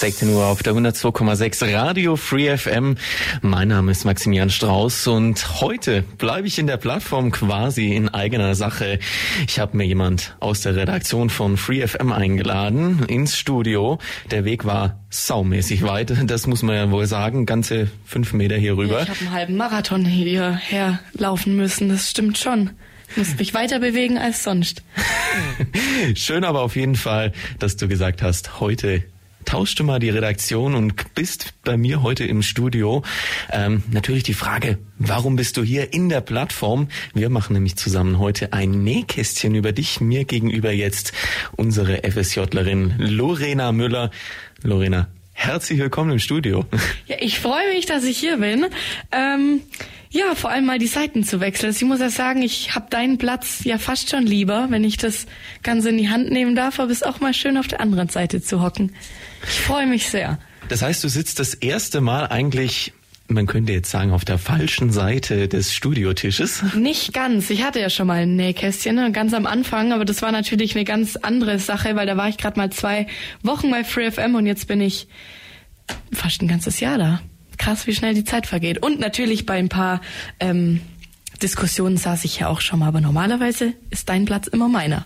16 Uhr auf der 102,6 Radio Free FM. Mein Name ist Maximilian Strauß und heute bleibe ich in der Plattform quasi in eigener Sache. Ich habe mir jemand aus der Redaktion von Free FM eingeladen ins Studio. Der Weg war saumäßig weit, das muss man ja wohl sagen, ganze fünf Meter hier rüber. Ich habe einen halben Marathon hierher laufen müssen, das stimmt schon. Ich muss mich weiter bewegen als sonst. Schön aber auf jeden Fall, dass du gesagt hast, heute tauschst du mal die Redaktion und bist bei mir heute im Studio. Ähm, natürlich die Frage, warum bist du hier in der Plattform? Wir machen nämlich zusammen heute ein Nähkästchen über dich. Mir gegenüber jetzt unsere FSJlerin Lorena Müller. Lorena, herzlich willkommen im Studio. Ja, ich freue mich, dass ich hier bin. Ähm, ja, vor allem mal die Seiten zu wechseln. Ich muss ja sagen, ich habe deinen Platz ja fast schon lieber, wenn ich das Ganze in die Hand nehmen darf, aber es ist auch mal schön auf der anderen Seite zu hocken. Ich freue mich sehr. Das heißt, du sitzt das erste Mal eigentlich man könnte jetzt sagen, auf der falschen Seite des Studiotisches. Nicht ganz. Ich hatte ja schon mal ein Nähkästchen, ne? ganz am Anfang, aber das war natürlich eine ganz andere Sache, weil da war ich gerade mal zwei Wochen bei FreeFM und jetzt bin ich fast ein ganzes Jahr da. Krass, wie schnell die Zeit vergeht. Und natürlich bei ein paar ähm, Diskussionen saß ich ja auch schon mal, aber normalerweise ist dein Platz immer meiner.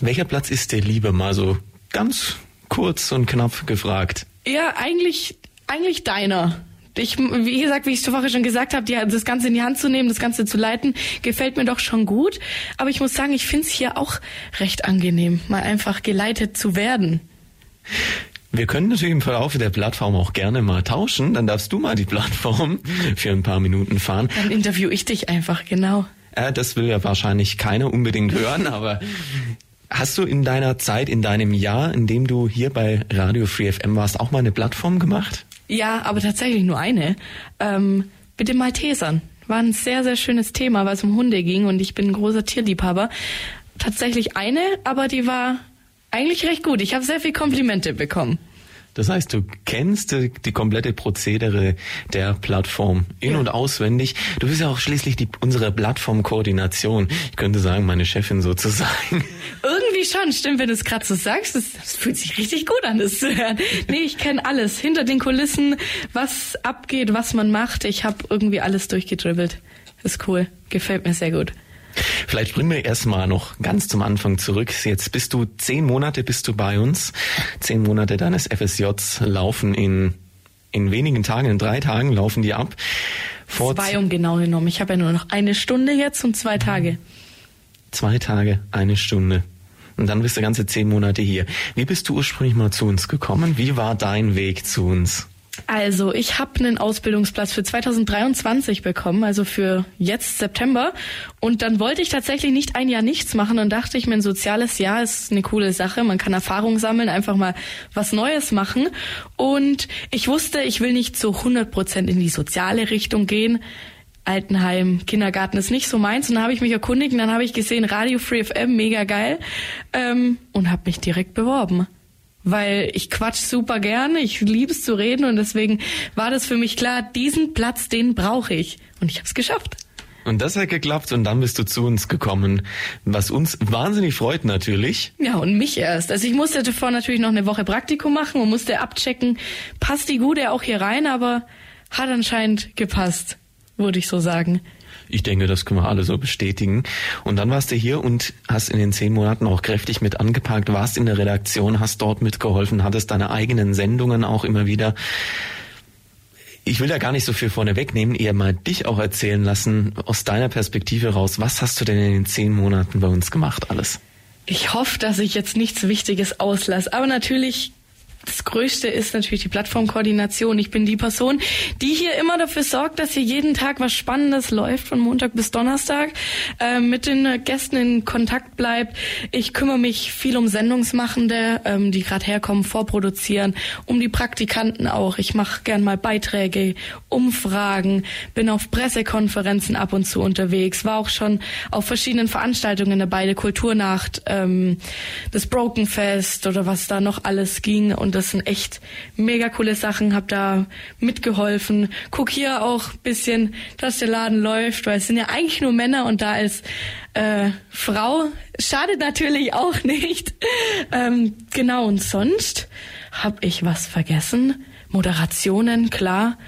Welcher Platz ist dir lieber? Mal so ganz kurz und knapp gefragt. Ja, eigentlich, eigentlich deiner. Ich, wie gesagt, wie ich zuvor schon gesagt habe, die, das Ganze in die Hand zu nehmen, das Ganze zu leiten, gefällt mir doch schon gut. Aber ich muss sagen, ich finde es hier auch recht angenehm, mal einfach geleitet zu werden. Wir können natürlich im Verlauf der Plattform auch gerne mal tauschen. Dann darfst du mal die Plattform für ein paar Minuten fahren. Dann interview ich dich einfach, genau. Äh, das will ja wahrscheinlich keiner unbedingt hören, aber Hast du in deiner Zeit, in deinem Jahr, in dem du hier bei Radio Free FM warst, auch mal eine Plattform gemacht? Ja, aber tatsächlich nur eine. Ähm, mit den Maltesern. War ein sehr, sehr schönes Thema, weil es um Hunde ging und ich bin ein großer Tierliebhaber. Tatsächlich eine, aber die war eigentlich recht gut. Ich habe sehr viel Komplimente bekommen. Das heißt, du kennst die, die komplette Prozedere der Plattform in- ja. und auswendig. Du bist ja auch schließlich die, unsere Plattformkoordination. Ich könnte sagen, meine Chefin sozusagen. Irgendwie schon, stimmt, wenn du es gerade so sagst. Das, das, fühlt sich richtig gut an, das zu hören. Nee, ich kenne alles. Hinter den Kulissen, was abgeht, was man macht. Ich habe irgendwie alles durchgedribbelt. Ist cool. Gefällt mir sehr gut. Vielleicht springen wir erstmal noch ganz zum Anfang zurück. Jetzt bist du zehn Monate bist du bei uns. Zehn Monate deines FSJs laufen in in wenigen Tagen, in drei Tagen laufen die ab. Vor zwei um genau genommen. Ich habe ja nur noch eine Stunde jetzt und zwei Tage. Zwei Tage, eine Stunde. Und dann bist du ganze zehn Monate hier. Wie bist du ursprünglich mal zu uns gekommen? Wie war dein Weg zu uns? Also, ich habe einen Ausbildungsplatz für 2023 bekommen, also für jetzt September. Und dann wollte ich tatsächlich nicht ein Jahr nichts machen und dachte ich mir, ein soziales Jahr ist eine coole Sache. Man kann Erfahrung sammeln, einfach mal was Neues machen. Und ich wusste, ich will nicht zu 100 Prozent in die soziale Richtung gehen. Altenheim, Kindergarten ist nicht so meins. Und dann habe ich mich erkundigt und dann habe ich gesehen, Radio Free FM, mega geil. Ähm, und habe mich direkt beworben weil ich quatsch super gerne, ich liebe es zu reden und deswegen war das für mich klar, diesen Platz, den brauche ich und ich habe es geschafft. Und das hat geklappt und dann bist du zu uns gekommen, was uns wahnsinnig freut natürlich. Ja, und mich erst. Also ich musste davor natürlich noch eine Woche Praktikum machen und musste abchecken, passt die Gute auch hier rein, aber hat anscheinend gepasst, würde ich so sagen. Ich denke, das können wir alle so bestätigen. Und dann warst du hier und hast in den zehn Monaten auch kräftig mit angepackt, warst in der Redaktion, hast dort mitgeholfen, hattest deine eigenen Sendungen auch immer wieder. Ich will da gar nicht so viel vorne wegnehmen, eher mal dich auch erzählen lassen, aus deiner Perspektive raus. Was hast du denn in den zehn Monaten bei uns gemacht alles? Ich hoffe, dass ich jetzt nichts Wichtiges auslasse. Aber natürlich das Größte ist natürlich die Plattformkoordination. Ich bin die Person, die hier immer dafür sorgt, dass hier jeden Tag was Spannendes läuft, von Montag bis Donnerstag, äh, mit den Gästen in Kontakt bleibt. Ich kümmere mich viel um Sendungsmachende, ähm, die gerade herkommen, vorproduzieren, um die Praktikanten auch. Ich mache gern mal Beiträge, Umfragen, bin auf Pressekonferenzen ab und zu unterwegs, war auch schon auf verschiedenen Veranstaltungen dabei, der Kulturnacht, ähm, das Broken Fest oder was da noch alles ging und das sind echt mega coole Sachen. Hab da mitgeholfen. Guck hier auch bisschen, dass der Laden läuft, weil es sind ja eigentlich nur Männer und da als äh, Frau schadet natürlich auch nicht. ähm, genau, und sonst habe ich was vergessen. Moderationen, klar.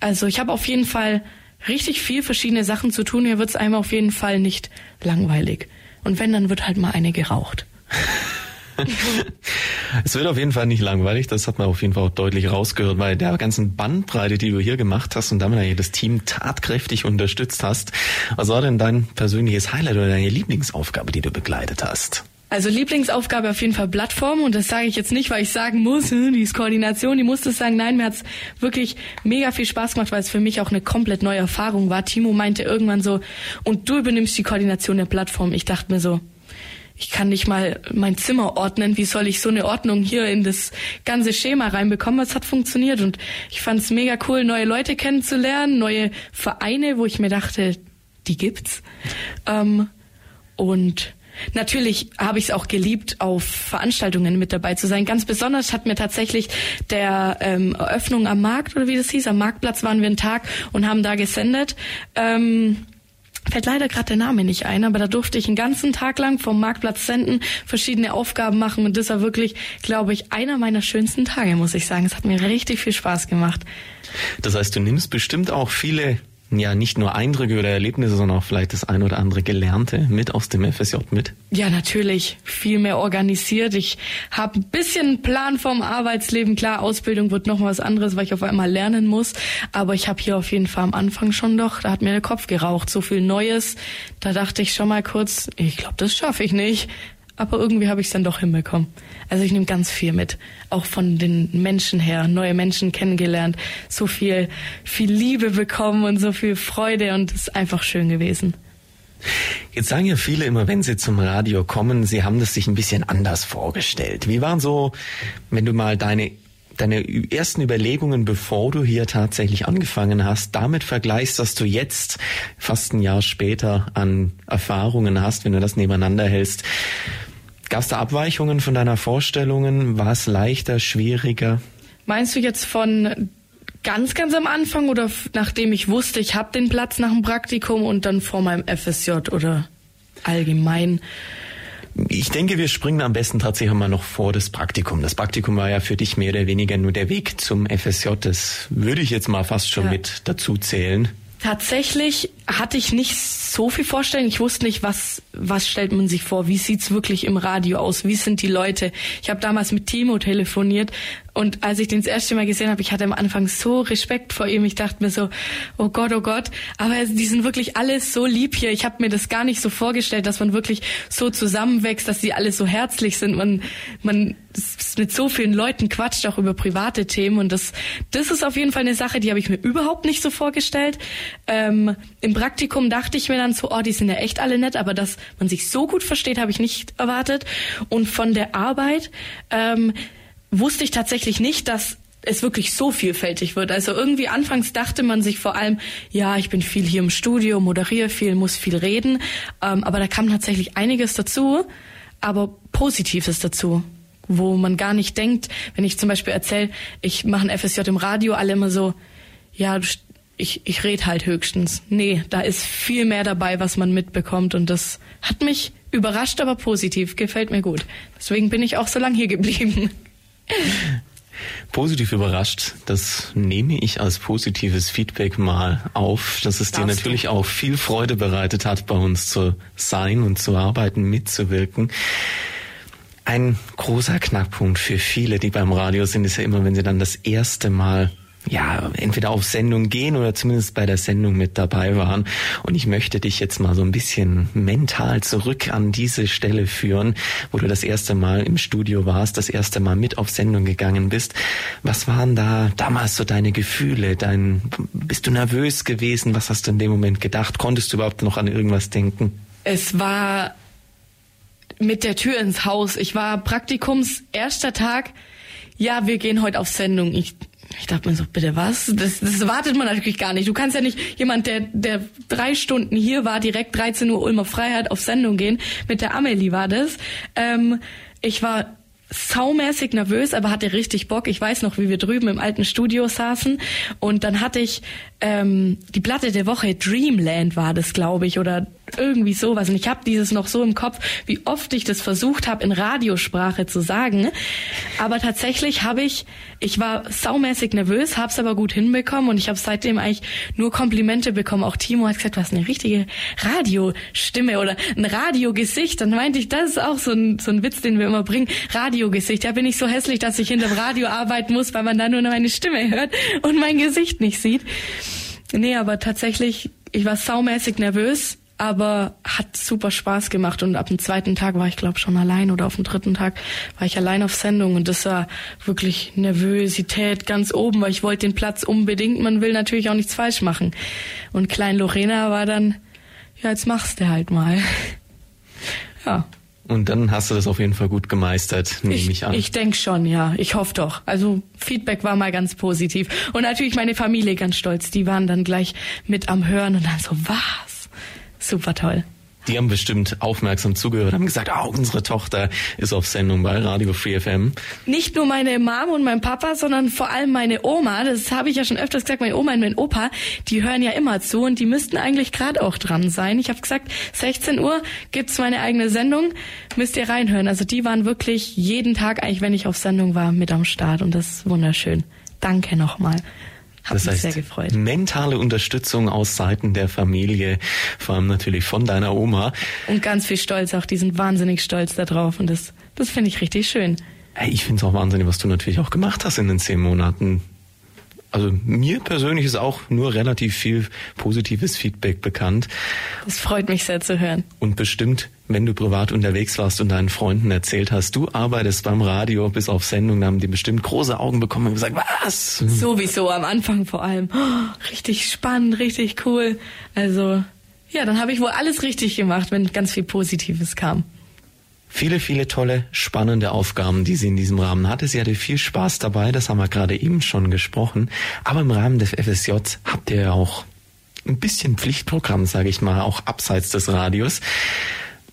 Also ich habe auf jeden Fall richtig viel verschiedene Sachen zu tun. Hier wird's einem auf jeden Fall nicht langweilig. Und wenn, dann wird halt mal eine geraucht. es wird auf jeden Fall nicht langweilig, das hat man auf jeden Fall auch deutlich rausgehört, weil der ganzen Bandbreite, die du hier gemacht hast und damit das Team tatkräftig unterstützt hast. Was war denn dein persönliches Highlight oder deine Lieblingsaufgabe, die du begleitet hast? Also Lieblingsaufgabe auf jeden Fall Plattform und das sage ich jetzt nicht, weil ich sagen muss, die ist Koordination, die muss das sagen. Nein, mir hat's wirklich mega viel Spaß gemacht, weil es für mich auch eine komplett neue Erfahrung war. Timo meinte irgendwann so, und du übernimmst die Koordination der Plattform. Ich dachte mir so, ich kann nicht mal mein Zimmer ordnen. Wie soll ich so eine Ordnung hier in das ganze Schema reinbekommen? Es hat funktioniert und ich fand es mega cool, neue Leute kennenzulernen, neue Vereine, wo ich mir dachte, die gibt's. Ähm, und Natürlich habe ich es auch geliebt, auf Veranstaltungen mit dabei zu sein. Ganz besonders hat mir tatsächlich der ähm, Eröffnung am Markt oder wie das hieß, am Marktplatz waren wir einen Tag und haben da gesendet. Ähm, fällt leider gerade der Name nicht ein, aber da durfte ich einen ganzen Tag lang vom Marktplatz senden, verschiedene Aufgaben machen und das war wirklich, glaube ich, einer meiner schönsten Tage, muss ich sagen. Es hat mir richtig viel Spaß gemacht. Das heißt, du nimmst bestimmt auch viele ja nicht nur Eindrücke oder Erlebnisse, sondern auch vielleicht das ein oder andere Gelernte mit aus dem FSJ mit? Ja, natürlich. Viel mehr organisiert. Ich habe ein bisschen Plan vom Arbeitsleben. Klar, Ausbildung wird noch was anderes, weil ich auf einmal lernen muss. Aber ich habe hier auf jeden Fall am Anfang schon doch, da hat mir der Kopf geraucht. So viel Neues. Da dachte ich schon mal kurz, ich glaube, das schaffe ich nicht aber irgendwie habe ich es dann doch hinbekommen. Also ich nehme ganz viel mit, auch von den Menschen her, neue Menschen kennengelernt, so viel, viel Liebe bekommen und so viel Freude und es ist einfach schön gewesen. Jetzt sagen ja viele immer, wenn sie zum Radio kommen, sie haben das sich ein bisschen anders vorgestellt. Wie waren so, wenn du mal deine deine ersten Überlegungen, bevor du hier tatsächlich angefangen hast, damit vergleichst, dass du jetzt fast ein Jahr später an Erfahrungen hast, wenn du das nebeneinander hältst. Gab es da Abweichungen von deiner Vorstellungen? War es leichter, schwieriger? Meinst du jetzt von ganz, ganz am Anfang oder nachdem ich wusste, ich habe den Platz nach dem Praktikum und dann vor meinem FSJ oder allgemein? Ich denke, wir springen am besten tatsächlich mal noch vor das Praktikum. Das Praktikum war ja für dich mehr oder weniger nur der Weg zum FSJ. Das würde ich jetzt mal fast schon ja. mit dazu zählen. Tatsächlich hatte ich nicht so viel Vorstellung. Ich wusste nicht, was, was stellt man sich vor, wie sieht's wirklich im Radio aus, wie sind die Leute. Ich habe damals mit Timo telefoniert und als ich den das erste Mal gesehen habe, ich hatte am Anfang so Respekt vor ihm. Ich dachte mir so, oh Gott, oh Gott. Aber die sind wirklich alles so lieb hier. Ich habe mir das gar nicht so vorgestellt, dass man wirklich so zusammenwächst, dass sie alle so herzlich sind. Man, man mit so vielen Leuten quatscht auch über private Themen und das, das ist auf jeden Fall eine Sache, die habe ich mir überhaupt nicht so vorgestellt. Ähm, Im Praktikum dachte ich mir dann so, oh, die sind ja echt alle nett, aber dass man sich so gut versteht, habe ich nicht erwartet. Und von der Arbeit ähm, wusste ich tatsächlich nicht, dass es wirklich so vielfältig wird. Also irgendwie anfangs dachte man sich vor allem, ja, ich bin viel hier im Studio, moderiere viel, muss viel reden, ähm, aber da kam tatsächlich einiges dazu, aber Positives dazu, wo man gar nicht denkt, wenn ich zum Beispiel erzähle, ich mache ein FSJ im Radio, alle immer so, ja, ich, ich rede halt höchstens. Nee, da ist viel mehr dabei, was man mitbekommt und das hat mich überrascht, aber positiv, gefällt mir gut. Deswegen bin ich auch so lange hier geblieben. Positiv überrascht, das nehme ich als positives Feedback mal auf, dass es Darfst dir natürlich du? auch viel Freude bereitet hat, bei uns zu sein und zu arbeiten, mitzuwirken. Ein großer Knackpunkt für viele, die beim Radio sind, ist ja immer, wenn sie dann das erste Mal ja, entweder auf Sendung gehen oder zumindest bei der Sendung mit dabei waren. Und ich möchte dich jetzt mal so ein bisschen mental zurück an diese Stelle führen, wo du das erste Mal im Studio warst, das erste Mal mit auf Sendung gegangen bist. Was waren da damals so deine Gefühle? Dein, bist du nervös gewesen? Was hast du in dem Moment gedacht? Konntest du überhaupt noch an irgendwas denken? Es war mit der Tür ins Haus. Ich war Praktikums erster Tag. Ja, wir gehen heute auf Sendung. Ich ich dachte mir so, bitte was? Das, das wartet man natürlich gar nicht. Du kannst ja nicht jemand, der, der drei Stunden hier war, direkt 13 Uhr Ulmer Freiheit auf Sendung gehen. Mit der Amelie war das. Ähm, ich war saumäßig nervös, aber hatte richtig Bock. Ich weiß noch, wie wir drüben im alten Studio saßen und dann hatte ich ähm, die Platte der Woche Dreamland war das, glaube ich, oder irgendwie sowas. Und ich habe dieses noch so im Kopf, wie oft ich das versucht habe, in Radiosprache zu sagen. Aber tatsächlich habe ich, ich war saumäßig nervös, habe es aber gut hinbekommen und ich habe seitdem eigentlich nur Komplimente bekommen. Auch Timo hat gesagt, du hast eine richtige Radiostimme oder ein Radiogesicht. Dann meinte ich, das ist auch so ein, so ein Witz, den wir immer bringen. Radiogesicht. Da bin ich so hässlich, dass ich hinter dem Radio arbeiten muss, weil man da nur meine Stimme hört und mein Gesicht nicht sieht. Nee, aber tatsächlich, ich war saumäßig nervös, aber hat super Spaß gemacht und ab dem zweiten Tag war ich glaube schon allein oder auf dem dritten Tag war ich allein auf Sendung und das war wirklich Nervosität ganz oben, weil ich wollte den Platz unbedingt, man will natürlich auch nichts falsch machen. Und Klein Lorena war dann, ja, jetzt machst du halt mal. ja. Und dann hast du das auf jeden Fall gut gemeistert, nehme ich, ich an. Ich denke schon, ja. Ich hoffe doch. Also Feedback war mal ganz positiv. Und natürlich meine Familie ganz stolz. Die waren dann gleich mit am Hören und dann so, was? Super toll. Die haben bestimmt aufmerksam zugehört, haben gesagt, ah, unsere Tochter ist auf Sendung bei Radio Free FM. Nicht nur meine Mom und mein Papa, sondern vor allem meine Oma. Das habe ich ja schon öfters gesagt, meine Oma und mein Opa, die hören ja immer zu und die müssten eigentlich gerade auch dran sein. Ich habe gesagt, 16 Uhr gibt's meine eigene Sendung, müsst ihr reinhören. Also die waren wirklich jeden Tag, eigentlich wenn ich auf Sendung war, mit am Start und das ist wunderschön. Danke nochmal. Hat das mich heißt, sehr gefreut. Mentale Unterstützung aus Seiten der Familie, vor allem natürlich von deiner Oma. Und ganz viel Stolz auch, die sind wahnsinnig stolz darauf und das, das finde ich richtig schön. Hey, ich finde es auch wahnsinnig, was du natürlich auch gemacht hast in den zehn Monaten. Also mir persönlich ist auch nur relativ viel positives Feedback bekannt. Das freut mich sehr zu hören. Und bestimmt wenn du privat unterwegs warst und deinen Freunden erzählt hast, du arbeitest beim Radio bis auf Sendung, dann haben die bestimmt große Augen bekommen und gesagt, was? Sowieso, am Anfang vor allem. Oh, richtig spannend, richtig cool. Also, ja, dann habe ich wohl alles richtig gemacht, wenn ganz viel Positives kam. Viele, viele tolle, spannende Aufgaben, die sie in diesem Rahmen hatte. Sie hatte viel Spaß dabei, das haben wir gerade eben schon gesprochen. Aber im Rahmen des FSJ habt ihr ja auch ein bisschen Pflichtprogramm, sage ich mal, auch abseits des Radios.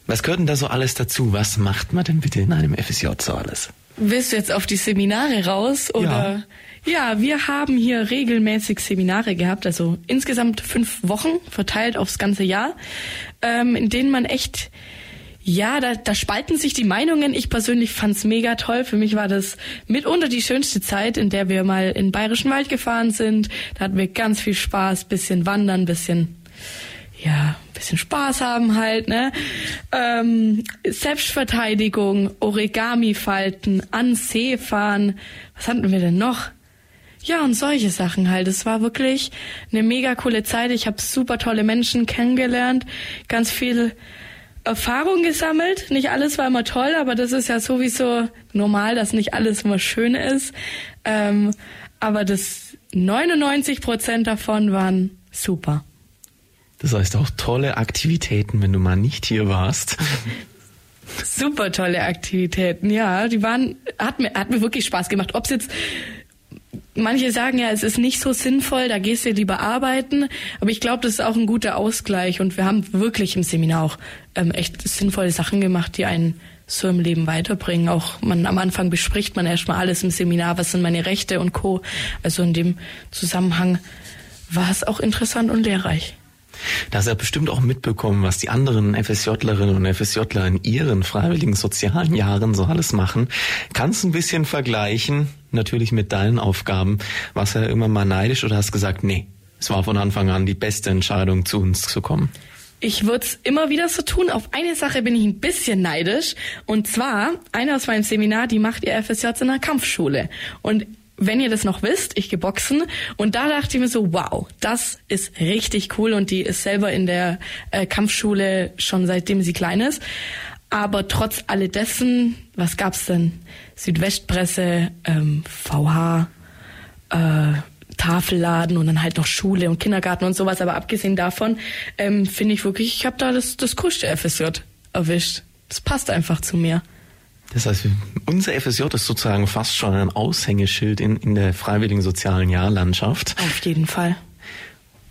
Was gehört denn da so alles dazu? Was macht man denn bitte in einem FSJ so alles? Willst du jetzt auf die Seminare raus oder? Ja. ja, wir haben hier regelmäßig Seminare gehabt, also insgesamt fünf Wochen verteilt aufs ganze Jahr, ähm, in denen man echt ja, da, da spalten sich die Meinungen. Ich persönlich fand's mega toll. Für mich war das mitunter die schönste Zeit, in der wir mal in Bayerischen Wald gefahren sind. Da hatten wir ganz viel Spaß, bisschen wandern, bisschen ja, bisschen Spaß haben halt, ne? Ähm, Selbstverteidigung, Origami falten, an See fahren. Was hatten wir denn noch? Ja, und solche Sachen halt. Es war wirklich eine mega coole Zeit. Ich habe super tolle Menschen kennengelernt, ganz viel Erfahrung gesammelt. Nicht alles war immer toll, aber das ist ja sowieso normal, dass nicht alles immer schön ist. Ähm, aber das 99 Prozent davon waren super. Das heißt auch tolle Aktivitäten, wenn du mal nicht hier warst. Super tolle Aktivitäten, ja. Die waren, hat mir, hat mir wirklich Spaß gemacht. Ob es jetzt Manche sagen ja, es ist nicht so sinnvoll, da gehst du lieber arbeiten. Aber ich glaube, das ist auch ein guter Ausgleich. Und wir haben wirklich im Seminar auch ähm, echt sinnvolle Sachen gemacht, die einen so im Leben weiterbringen. Auch man am Anfang bespricht man erstmal alles im Seminar, was sind meine Rechte und Co. Also in dem Zusammenhang war es auch interessant und lehrreich. Da hast du ja bestimmt auch mitbekommen, was die anderen FSJlerinnen und FSJler in ihren freiwilligen sozialen Jahren so alles machen. Kannst ein bisschen vergleichen, natürlich mit deinen Aufgaben. Warst du ja immer mal neidisch oder hast gesagt, nee, es war von Anfang an die beste Entscheidung, zu uns zu kommen? Ich würde es immer wieder so tun. Auf eine Sache bin ich ein bisschen neidisch. Und zwar, eine aus meinem Seminar, die macht ihr FSJ in einer Kampfschule. Und wenn ihr das noch wisst, ich geboxen und da dachte ich mir so, wow, das ist richtig cool und die ist selber in der äh, Kampfschule schon seitdem sie klein ist. Aber trotz alledessen, was gab's denn? Südwestpresse, ähm, VH, äh, Tafelladen und dann halt noch Schule und Kindergarten und sowas. Aber abgesehen davon ähm, finde ich wirklich, ich habe da das, das coolste FSJ erwischt. Das passt einfach zu mir. Das heißt, unser FSJ ist sozusagen fast schon ein Aushängeschild in, in der freiwilligen sozialen Jahrlandschaft. Auf jeden Fall.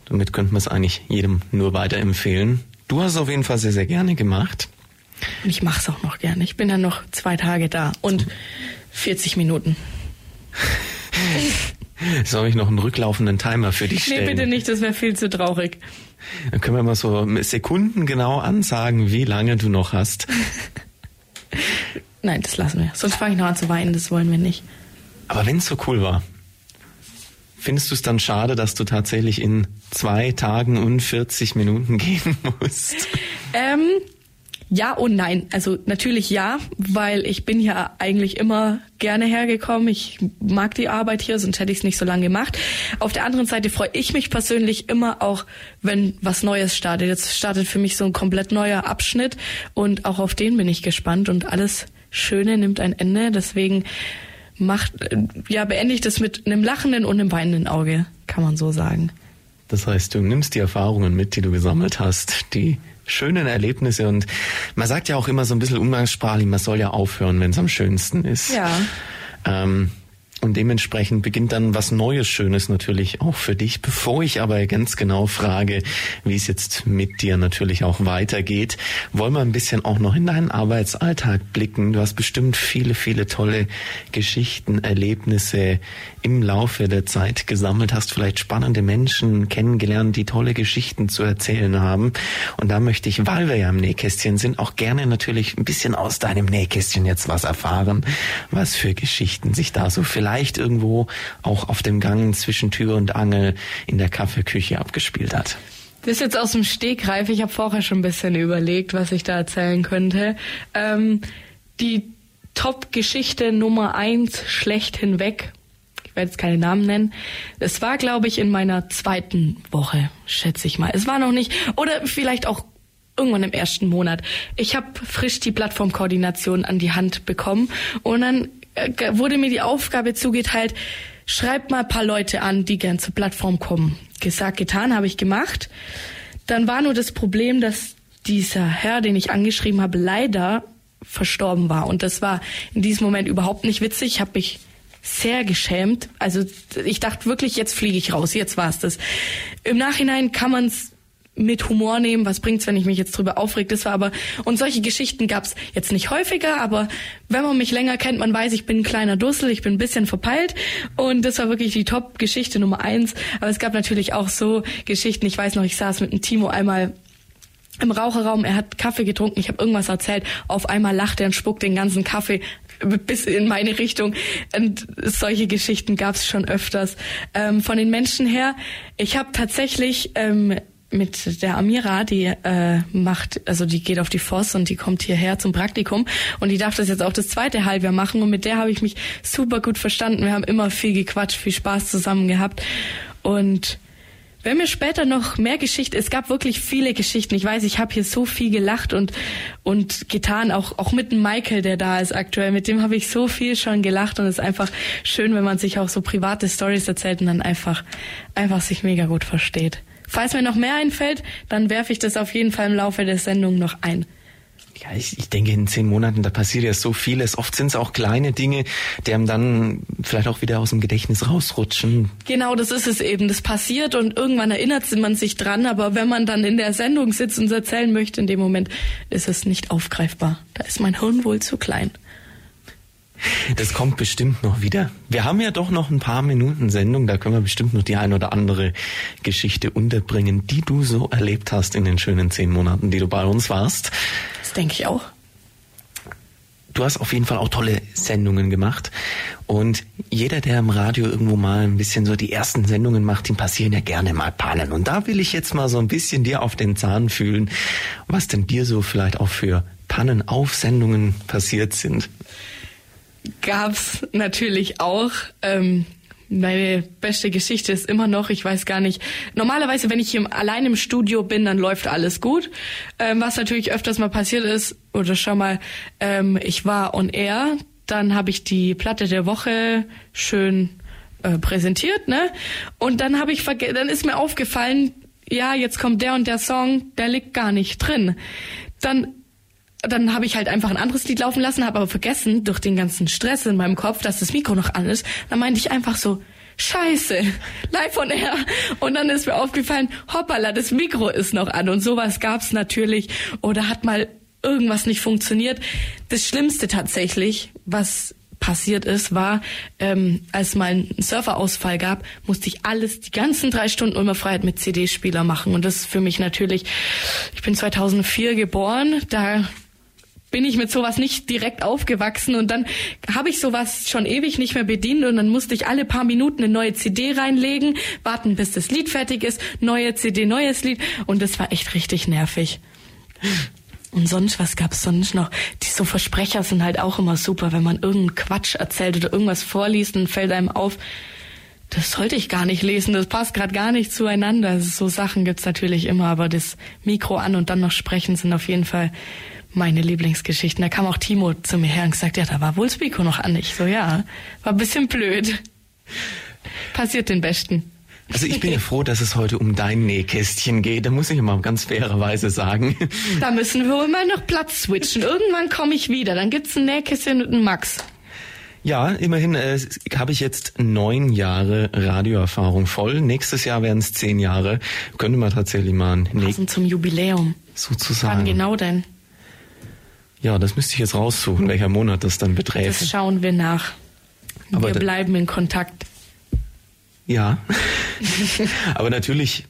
Damit könnte man es eigentlich jedem nur weiterempfehlen. Du hast es auf jeden Fall sehr, sehr gerne gemacht. Und ich mache es auch noch gerne. Ich bin dann noch zwei Tage da und 40 Minuten. Soll ich noch einen rücklaufenden Timer für dich stellen? Nee, bitte nicht, das wäre viel zu traurig. Dann können wir mal so Sekunden genau ansagen, wie lange du noch hast. Nein, das lassen wir. Sonst fange ich noch an zu weinen, das wollen wir nicht. Aber wenn es so cool war, findest du es dann schade, dass du tatsächlich in zwei Tagen und 40 Minuten gehen musst? Ähm, ja und nein. Also natürlich ja, weil ich bin ja eigentlich immer gerne hergekommen. Ich mag die Arbeit hier, sonst hätte ich es nicht so lange gemacht. Auf der anderen Seite freue ich mich persönlich immer auch, wenn was Neues startet. Jetzt startet für mich so ein komplett neuer Abschnitt und auch auf den bin ich gespannt und alles Schöne nimmt ein Ende. Deswegen macht, ja, beende ich das mit einem lachenden und einem weinenden Auge, kann man so sagen. Das heißt, du nimmst die Erfahrungen mit, die du gesammelt hast, die schönen Erlebnisse und man sagt ja auch immer so ein bisschen umgangssprachlich, man soll ja aufhören, wenn es am schönsten ist. Ja. Ähm, und dementsprechend beginnt dann was Neues, Schönes natürlich auch für dich. Bevor ich aber ganz genau frage, wie es jetzt mit dir natürlich auch weitergeht, wollen wir ein bisschen auch noch in deinen Arbeitsalltag blicken. Du hast bestimmt viele, viele tolle Geschichten, Erlebnisse im Laufe der Zeit gesammelt, hast vielleicht spannende Menschen kennengelernt, die tolle Geschichten zu erzählen haben. Und da möchte ich, weil wir ja im Nähkästchen sind, auch gerne natürlich ein bisschen aus deinem Nähkästchen jetzt was erfahren, was für Geschichten sich da so vielleicht vielleicht irgendwo auch auf dem Gang zwischen Tür und Angel in der Kaffeeküche abgespielt hat. Das ist jetzt aus dem Stegreif. Ich habe vorher schon ein bisschen überlegt, was ich da erzählen könnte. Ähm, die Top-Geschichte Nummer eins schlecht hinweg. Ich werde jetzt keine Namen nennen. Es war, glaube ich, in meiner zweiten Woche, schätze ich mal. Es war noch nicht, oder vielleicht auch irgendwann im ersten Monat. Ich habe frisch die Plattformkoordination an die Hand bekommen und dann wurde mir die Aufgabe zugeteilt, schreibt mal ein paar Leute an, die gern zur Plattform kommen. Gesagt, getan, habe ich gemacht. Dann war nur das Problem, dass dieser Herr, den ich angeschrieben habe, leider verstorben war. Und das war in diesem Moment überhaupt nicht witzig. Ich habe mich sehr geschämt. Also ich dachte wirklich, jetzt fliege ich raus, jetzt war's das. Im Nachhinein kann man es mit Humor nehmen. Was bringt's, wenn ich mich jetzt drüber aufreg? Das war aber und solche Geschichten gab's jetzt nicht häufiger, aber wenn man mich länger kennt, man weiß, ich bin ein kleiner Dussel, ich bin ein bisschen verpeilt und das war wirklich die Top-Geschichte Nummer eins. Aber es gab natürlich auch so Geschichten. Ich weiß noch, ich saß mit einem Timo einmal im Raucherraum, er hat Kaffee getrunken, ich habe irgendwas erzählt, auf einmal lacht er und spuckt den ganzen Kaffee bis in meine Richtung. Und solche Geschichten gab's schon öfters. Ähm, von den Menschen her, ich habe tatsächlich ähm, mit der Amira, die äh, macht, also die geht auf die Voss und die kommt hierher zum Praktikum und die darf das jetzt auch das zweite Halbjahr machen und mit der habe ich mich super gut verstanden. Wir haben immer viel gequatscht, viel Spaß zusammen gehabt und wenn mir später noch mehr Geschichten, es gab wirklich viele Geschichten. Ich weiß, ich habe hier so viel gelacht und und getan, auch auch mit Michael, der da ist aktuell. Mit dem habe ich so viel schon gelacht und es ist einfach schön, wenn man sich auch so private Stories erzählt und dann einfach einfach sich mega gut versteht. Falls mir noch mehr einfällt, dann werfe ich das auf jeden Fall im Laufe der Sendung noch ein. Ja, ich, ich denke, in zehn Monaten, da passiert ja so vieles. Oft sind es auch kleine Dinge, die einem dann vielleicht auch wieder aus dem Gedächtnis rausrutschen. Genau, das ist es eben. Das passiert und irgendwann erinnert man sich dran, aber wenn man dann in der Sendung sitzt und erzählen möchte, in dem Moment ist es nicht aufgreifbar. Da ist mein Hirn wohl zu klein. Das kommt bestimmt noch wieder. Wir haben ja doch noch ein paar Minuten Sendung, da können wir bestimmt noch die ein oder andere Geschichte unterbringen, die du so erlebt hast in den schönen zehn Monaten, die du bei uns warst. Das denke ich auch. Du hast auf jeden Fall auch tolle Sendungen gemacht. Und jeder, der im Radio irgendwo mal ein bisschen so die ersten Sendungen macht, ihm passieren ja gerne mal Pannen. Und da will ich jetzt mal so ein bisschen dir auf den Zahn fühlen, was denn dir so vielleicht auch für Pannen auf Sendungen passiert sind gab's natürlich auch. Ähm, Meine beste Geschichte ist immer noch, ich weiß gar nicht. Normalerweise, wenn ich hier allein im Studio bin, dann läuft alles gut. Ähm, was natürlich öfters mal passiert ist, oder schau mal, ähm, ich war on air, dann habe ich die Platte der Woche schön äh, präsentiert, ne? Und dann habe ich dann ist mir aufgefallen, ja, jetzt kommt der und der Song, der liegt gar nicht drin. Dann dann habe ich halt einfach ein anderes Lied laufen lassen, habe aber vergessen durch den ganzen Stress in meinem Kopf, dass das Mikro noch an ist. Dann meinte ich einfach so, Scheiße, live on air. Und dann ist mir aufgefallen, hoppala, das Mikro ist noch an. Und sowas gab's natürlich. Oder hat mal irgendwas nicht funktioniert. Das Schlimmste tatsächlich, was passiert ist, war, ähm, als mal ein Serverausfall gab, musste ich alles, die ganzen drei Stunden immer Freiheit mit CD-Spieler machen. Und das ist für mich natürlich, ich bin 2004 geboren, da bin ich mit sowas nicht direkt aufgewachsen und dann habe ich sowas schon ewig nicht mehr bedient und dann musste ich alle paar Minuten eine neue CD reinlegen, warten bis das Lied fertig ist, neue CD, neues Lied und das war echt richtig nervig. Und sonst, was gab's sonst noch? Die so Versprecher sind halt auch immer super, wenn man irgendeinen Quatsch erzählt oder irgendwas vorliest, dann fällt einem auf, das sollte ich gar nicht lesen, das passt gerade gar nicht zueinander. So Sachen gibt's natürlich immer, aber das Mikro an und dann noch sprechen sind auf jeden Fall meine Lieblingsgeschichten. Da kam auch Timo zu mir her und gesagt, ja, da war wohl Mikro noch an. Ich so, ja, war ein bisschen blöd. Passiert den Besten. Also ich bin ja froh, dass es heute um dein Nähkästchen geht. Da muss ich mal ganz fairerweise sagen. Da müssen wir wohl mal noch Platz switchen. Irgendwann komme ich wieder. Dann gibt's ein Nähkästchen und ein Max. Ja, immerhin äh, habe ich jetzt neun Jahre Radioerfahrung voll. Nächstes Jahr werden es zehn Jahre. Könnte man tatsächlich mal ein Passend zum Jubiläum. Sozusagen. Wann genau denn? Ja, das müsste ich jetzt raussuchen, welcher Monat das dann beträgt. Das schauen wir nach. Aber wir bleiben in Kontakt. Ja. Aber natürlich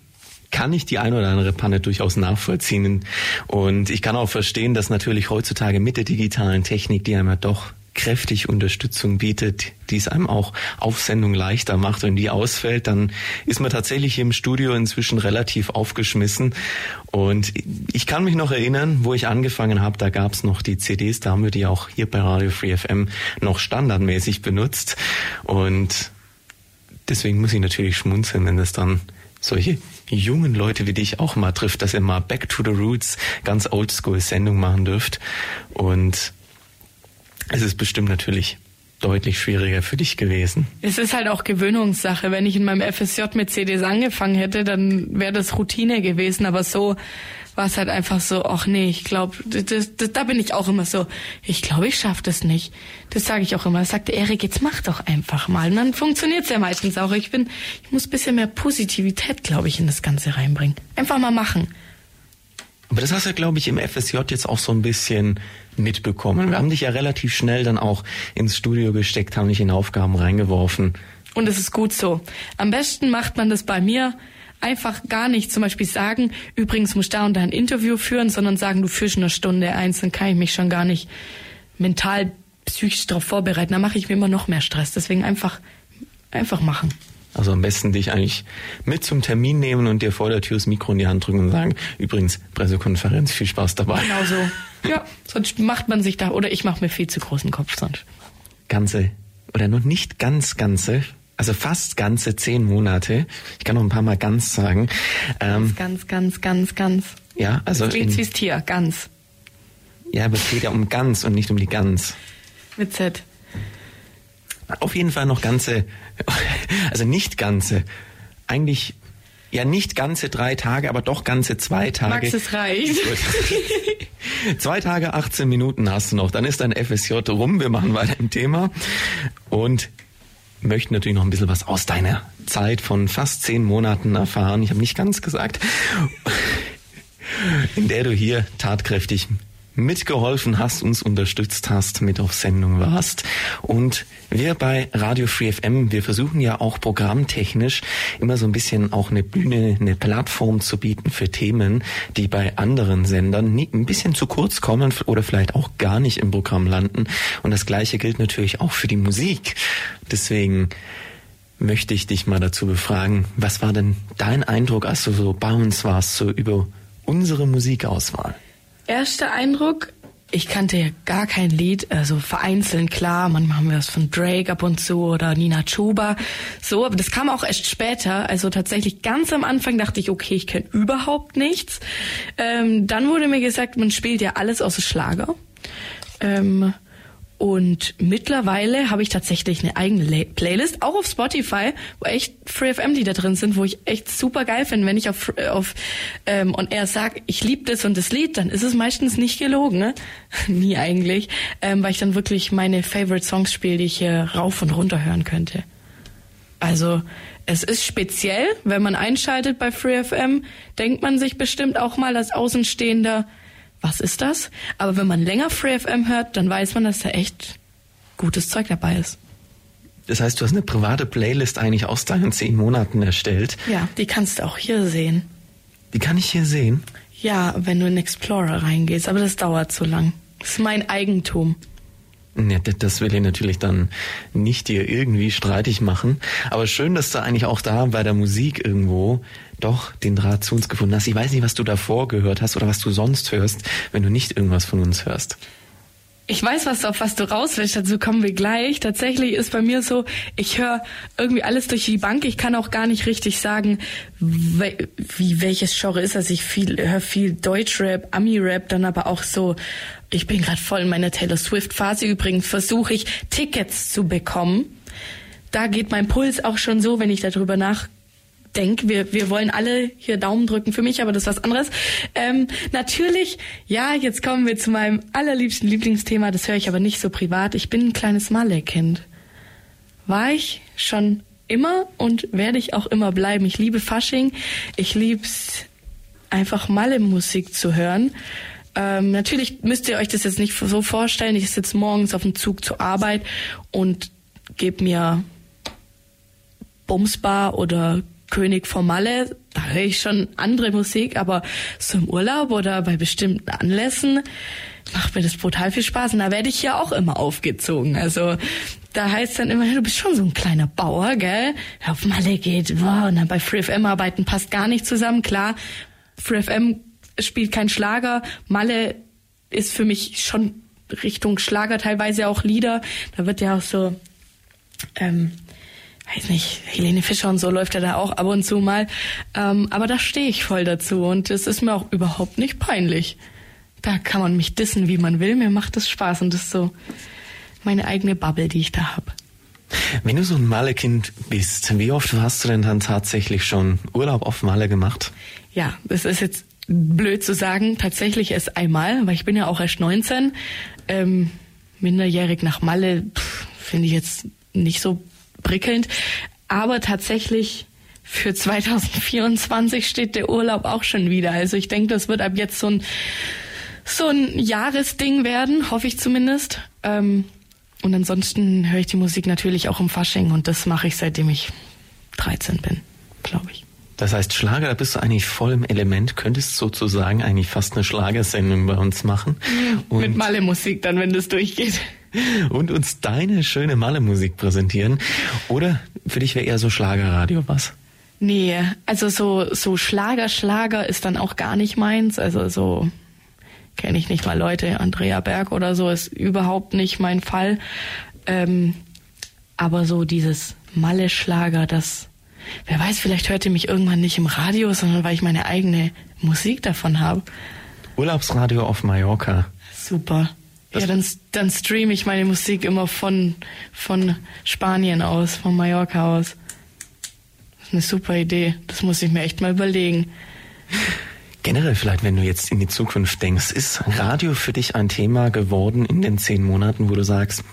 kann ich die ein oder andere Panne durchaus nachvollziehen. Und ich kann auch verstehen, dass natürlich heutzutage mit der digitalen Technik, die einem ja doch kräftig Unterstützung bietet, die es einem auch auf Sendung leichter macht und die ausfällt, dann ist man tatsächlich hier im Studio inzwischen relativ aufgeschmissen. Und ich kann mich noch erinnern, wo ich angefangen habe, da gab es noch die CDs, da haben wir die auch hier bei Radio Free FM noch standardmäßig benutzt. Und deswegen muss ich natürlich schmunzeln, wenn das dann solche jungen Leute wie dich auch mal trifft, dass ihr mal Back to the Roots ganz oldschool Sendung machen dürft. Und es ist bestimmt natürlich deutlich schwieriger für dich gewesen. Es ist halt auch Gewöhnungssache. Wenn ich in meinem FSJ mit CDs angefangen hätte, dann wäre das Routine gewesen. Aber so war es halt einfach so, ach nee, ich glaube, da bin ich auch immer so, ich glaube, ich schaffe das nicht. Das sage ich auch immer. Das sagte Erik, jetzt mach doch einfach mal. Und dann funktioniert es ja meistens auch. Ich bin, ich muss ein bisschen mehr Positivität, glaube ich, in das Ganze reinbringen. Einfach mal machen. Aber das hast du, glaube ich, im FSJ jetzt auch so ein bisschen mitbekommen. Wir haben dich ja relativ schnell dann auch ins Studio gesteckt, haben dich in Aufgaben reingeworfen. Und es ist gut so. Am besten macht man das bei mir einfach gar nicht zum Beispiel sagen, übrigens muss da und da ein Interview führen, sondern sagen, du führst eine Stunde eins, dann kann ich mich schon gar nicht mental, psychisch darauf vorbereiten. Da mache ich mir immer noch mehr Stress. Deswegen einfach, einfach machen. Also am besten dich eigentlich mit zum Termin nehmen und dir vor der Tür das Mikro in die Hand drücken und sagen, übrigens, Pressekonferenz, viel Spaß dabei. Genau so. Ja, sonst macht man sich da, oder ich mache mir viel zu großen Kopf sonst. Ganze, oder noch nicht ganz ganze, also fast ganze zehn Monate. Ich kann noch ein paar Mal ganz sagen. Ähm, Ganz, ganz, ganz, ganz. ja, also in, wie es Tier, ganz. ja, aber es geht ja um ganz und nicht um die Gans. Mit Z. Auf jeden Fall noch ganze, also nicht ganze, eigentlich ja nicht ganze drei Tage, aber doch ganze zwei Tage. Max, es reicht. Zwei Tage, 18 Minuten hast du noch. Dann ist dein FSJ rum. Wir machen weiter im Thema. Und möchten natürlich noch ein bisschen was aus deiner Zeit von fast zehn Monaten erfahren. Ich habe nicht ganz gesagt. In der du hier tatkräftig mitgeholfen hast, uns unterstützt hast, mit auf Sendung warst. Und wir bei Radio Free FM, wir versuchen ja auch programmtechnisch immer so ein bisschen auch eine Bühne, eine Plattform zu bieten für Themen, die bei anderen Sendern nie, ein bisschen zu kurz kommen oder vielleicht auch gar nicht im Programm landen. Und das Gleiche gilt natürlich auch für die Musik. Deswegen möchte ich dich mal dazu befragen, was war denn dein Eindruck, als du so bei uns warst, so über unsere Musikauswahl? Erster Eindruck, ich kannte ja gar kein Lied, also vereinzelt klar, manchmal haben wir was von Drake ab und zu oder Nina Chuba, so, aber das kam auch erst später, also tatsächlich ganz am Anfang dachte ich, okay, ich kenne überhaupt nichts. Ähm, dann wurde mir gesagt, man spielt ja alles aus Schlager. Ähm, und mittlerweile habe ich tatsächlich eine eigene La Playlist, auch auf Spotify, wo echt Free FM Lieder drin sind, wo ich echt super geil finde. Wenn ich auf, auf ähm, und er sagt, ich liebe das und das Lied, dann ist es meistens nicht gelogen, ne? Nie eigentlich, ähm, weil ich dann wirklich meine Favorite Songs spiele, die ich hier rauf und runter hören könnte. Also es ist speziell, wenn man einschaltet bei Free FM, denkt man sich bestimmt auch mal als Außenstehender, was ist das? Aber wenn man länger Free FM hört, dann weiß man, dass da echt gutes Zeug dabei ist. Das heißt, du hast eine private Playlist eigentlich aus deinen zehn Monaten erstellt. Ja, die kannst du auch hier sehen. Die kann ich hier sehen? Ja, wenn du in Explorer reingehst, aber das dauert zu lang. Das ist mein Eigentum. Ja, das will ich natürlich dann nicht dir irgendwie streitig machen. Aber schön, dass du eigentlich auch da bei der Musik irgendwo doch den Draht zu uns gefunden hast. Ich weiß nicht, was du davor gehört hast oder was du sonst hörst, wenn du nicht irgendwas von uns hörst. Ich weiß, was auf was du raus willst, dazu kommen wir gleich. Tatsächlich ist bei mir so, ich höre irgendwie alles durch die Bank. Ich kann auch gar nicht richtig sagen, wie welches Genre ist das. Ich viel höre viel Deutschrap, Ami-Rap, dann aber auch so ich bin gerade voll in meiner Taylor Swift Phase. Übrigens versuche ich Tickets zu bekommen. Da geht mein Puls auch schon so, wenn ich darüber nachdenke. Wir, wir wollen alle hier Daumen drücken für mich, aber das ist was anderes. Ähm, natürlich, ja, jetzt kommen wir zu meinem allerliebsten Lieblingsthema. Das höre ich aber nicht so privat. Ich bin ein kleines Malle-Kind. War ich schon immer und werde ich auch immer bleiben. Ich liebe Fasching. Ich lieb's einfach Malle-Musik zu hören. Ähm, natürlich müsst ihr euch das jetzt nicht so vorstellen. Ich sitze morgens auf dem Zug zur Arbeit und gebe mir Bumsbar oder König vom Malle. Da höre ich schon andere Musik, aber so im Urlaub oder bei bestimmten Anlässen macht mir das brutal viel Spaß. Und da werde ich ja auch immer aufgezogen. Also da heißt dann immer, du bist schon so ein kleiner Bauer, gell? Auf Malle geht, wow, und dann bei FreeFM arbeiten passt gar nicht zusammen. Klar, FreeFM spielt kein Schlager. Malle ist für mich schon Richtung Schlager, teilweise auch Lieder. Da wird ja auch so, ähm, weiß nicht, Helene Fischer und so läuft ja da auch ab und zu mal. Ähm, aber da stehe ich voll dazu und es ist mir auch überhaupt nicht peinlich. Da kann man mich dissen, wie man will. Mir macht das Spaß und das ist so meine eigene Bubble, die ich da habe. Wenn du so ein Malle-Kind bist, wie oft hast du denn dann tatsächlich schon Urlaub auf Malle gemacht? Ja, das ist jetzt blöd zu sagen, tatsächlich erst einmal, weil ich bin ja auch erst 19. Ähm, minderjährig nach Malle finde ich jetzt nicht so prickelnd. Aber tatsächlich für 2024 steht der Urlaub auch schon wieder. Also ich denke, das wird ab jetzt so ein, so ein Jahresding werden, hoffe ich zumindest. Ähm, und ansonsten höre ich die Musik natürlich auch im Fasching und das mache ich seitdem ich 13 bin, glaube ich. Das heißt, Schlager, da bist du eigentlich voll im Element, könntest sozusagen eigentlich fast eine Schlagersendung bei uns machen. Und Mit Malle-Musik dann, wenn das durchgeht. Und uns deine schöne Malle-Musik präsentieren. Oder für dich wäre eher so Schlagerradio was? Nee, also so, so Schlager, Schlager ist dann auch gar nicht meins. Also so kenne ich nicht mal Leute, Andrea Berg oder so ist überhaupt nicht mein Fall. Ähm, aber so dieses Malle-Schlager, das Wer weiß, vielleicht hört ihr mich irgendwann nicht im Radio, sondern weil ich meine eigene Musik davon habe. Urlaubsradio auf Mallorca. Super. Das ja, dann, dann streame ich meine Musik immer von, von Spanien aus, von Mallorca aus. Das ist eine super Idee. Das muss ich mir echt mal überlegen. Generell vielleicht, wenn du jetzt in die Zukunft denkst, ist Radio für dich ein Thema geworden in den zehn Monaten, wo du sagst,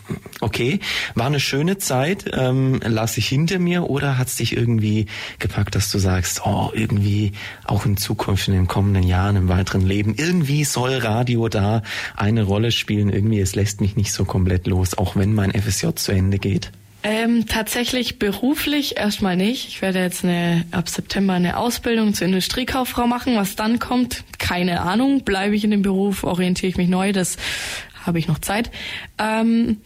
okay, war eine schöne Zeit, ähm, lass ich hinter mir oder hat es dich irgendwie gepackt, dass du sagst, oh, irgendwie auch in Zukunft, in den kommenden Jahren, im weiteren Leben, irgendwie soll Radio da eine Rolle spielen, irgendwie es lässt mich nicht so komplett los, auch wenn mein FSJ zu Ende geht? Ähm, tatsächlich beruflich erstmal nicht. Ich werde jetzt eine, ab September eine Ausbildung zur Industriekauffrau machen. Was dann kommt, keine Ahnung. Bleibe ich in dem Beruf, orientiere ich mich neu, das habe ich noch Zeit. Ähm,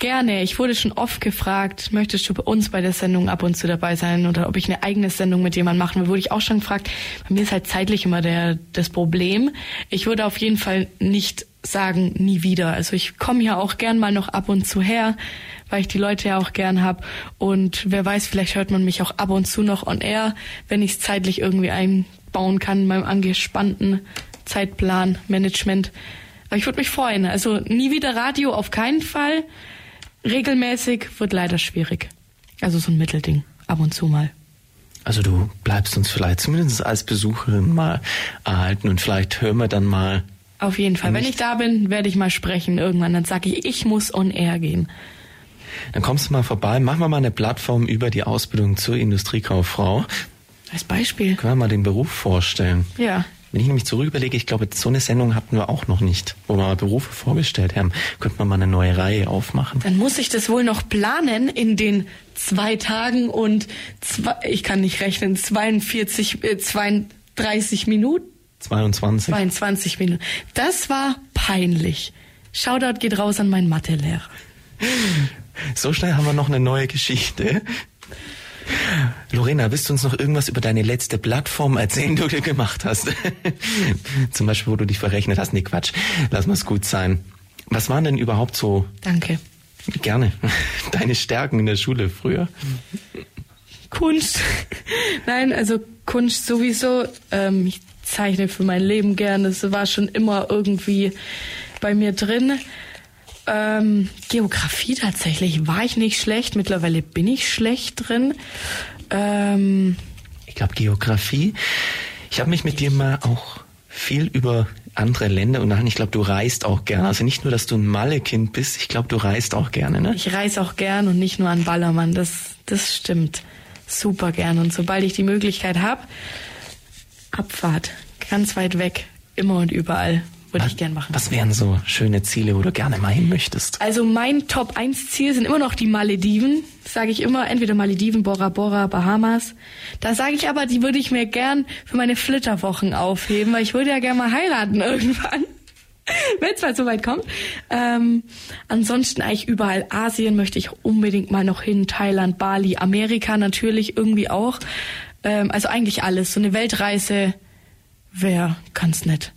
Gerne. Ich wurde schon oft gefragt, möchtest du bei uns bei der Sendung ab und zu dabei sein oder ob ich eine eigene Sendung mit jemandem machen will. Wurde ich auch schon gefragt. Bei mir ist halt zeitlich immer der, das Problem. Ich würde auf jeden Fall nicht sagen nie wieder. Also ich komme ja auch gern mal noch ab und zu her, weil ich die Leute ja auch gern hab. Und wer weiß, vielleicht hört man mich auch ab und zu noch on air, wenn ich es zeitlich irgendwie einbauen kann in meinem angespannten Zeitplan, Management. Aber ich würde mich freuen. Also nie wieder Radio auf keinen Fall. Regelmäßig wird leider schwierig. Also so ein Mittelding, ab und zu mal. Also du bleibst uns vielleicht zumindest als Besucherin mal erhalten und vielleicht hören wir dann mal. Auf jeden Fall. Wenn ich da bin, werde ich mal sprechen irgendwann. Dann sage ich, ich muss on air gehen. Dann kommst du mal vorbei, machen wir mal eine Plattform über die Ausbildung zur Industriekauffrau. Als Beispiel. Können wir mal den Beruf vorstellen. Ja. Wenn ich nämlich zurück überlege, ich glaube, so eine Sendung hatten wir auch noch nicht, wo wir Berufe vorgestellt haben. Könnte man mal eine neue Reihe aufmachen. Dann muss ich das wohl noch planen in den zwei Tagen und zwei, ich kann nicht rechnen, 42, äh, 32 Minuten. 22. 22 Minuten. Das war peinlich. Shoutout geht raus an meinen Mathelehrer. So schnell haben wir noch eine neue Geschichte. Lorena, willst du uns noch irgendwas über deine letzte Plattform erzählen, die du gemacht hast? Zum Beispiel, wo du dich verrechnet hast. Nee, Quatsch. Lass mal's gut sein. Was waren denn überhaupt so? Danke. Gerne. Deine Stärken in der Schule früher? Kunst. Nein, also Kunst sowieso. Ähm, ich zeichne für mein Leben gern. Das war schon immer irgendwie bei mir drin. Ähm, Geografie tatsächlich war ich nicht schlecht. Mittlerweile bin ich schlecht drin. Ähm, ich glaube Geografie. Ich habe mich mit dir mal auch viel über andere Länder und ich glaube, du reist auch gerne. Also nicht nur, dass du ein Malle-Kind bist, ich glaube, du reist auch gerne, ne? Ich reise auch gern und nicht nur an Ballermann. Das, das stimmt. Super gern. Und sobald ich die Möglichkeit habe, Abfahrt, ganz weit weg, immer und überall. Würde ich gern machen. Was wären so schöne Ziele, wo du gerne mal hin möchtest? Also mein Top 1 Ziel sind immer noch die Malediven. Sage ich immer, entweder Malediven, Bora Bora, Bahamas. Da sage ich aber, die würde ich mir gern für meine Flitterwochen aufheben, weil ich würde ja gern mal heiraten irgendwann. Wenn es mal so weit kommt. Ähm, ansonsten eigentlich überall Asien möchte ich unbedingt mal noch hin. Thailand, Bali, Amerika natürlich irgendwie auch. Ähm, also eigentlich alles. So eine Weltreise wäre ganz nett.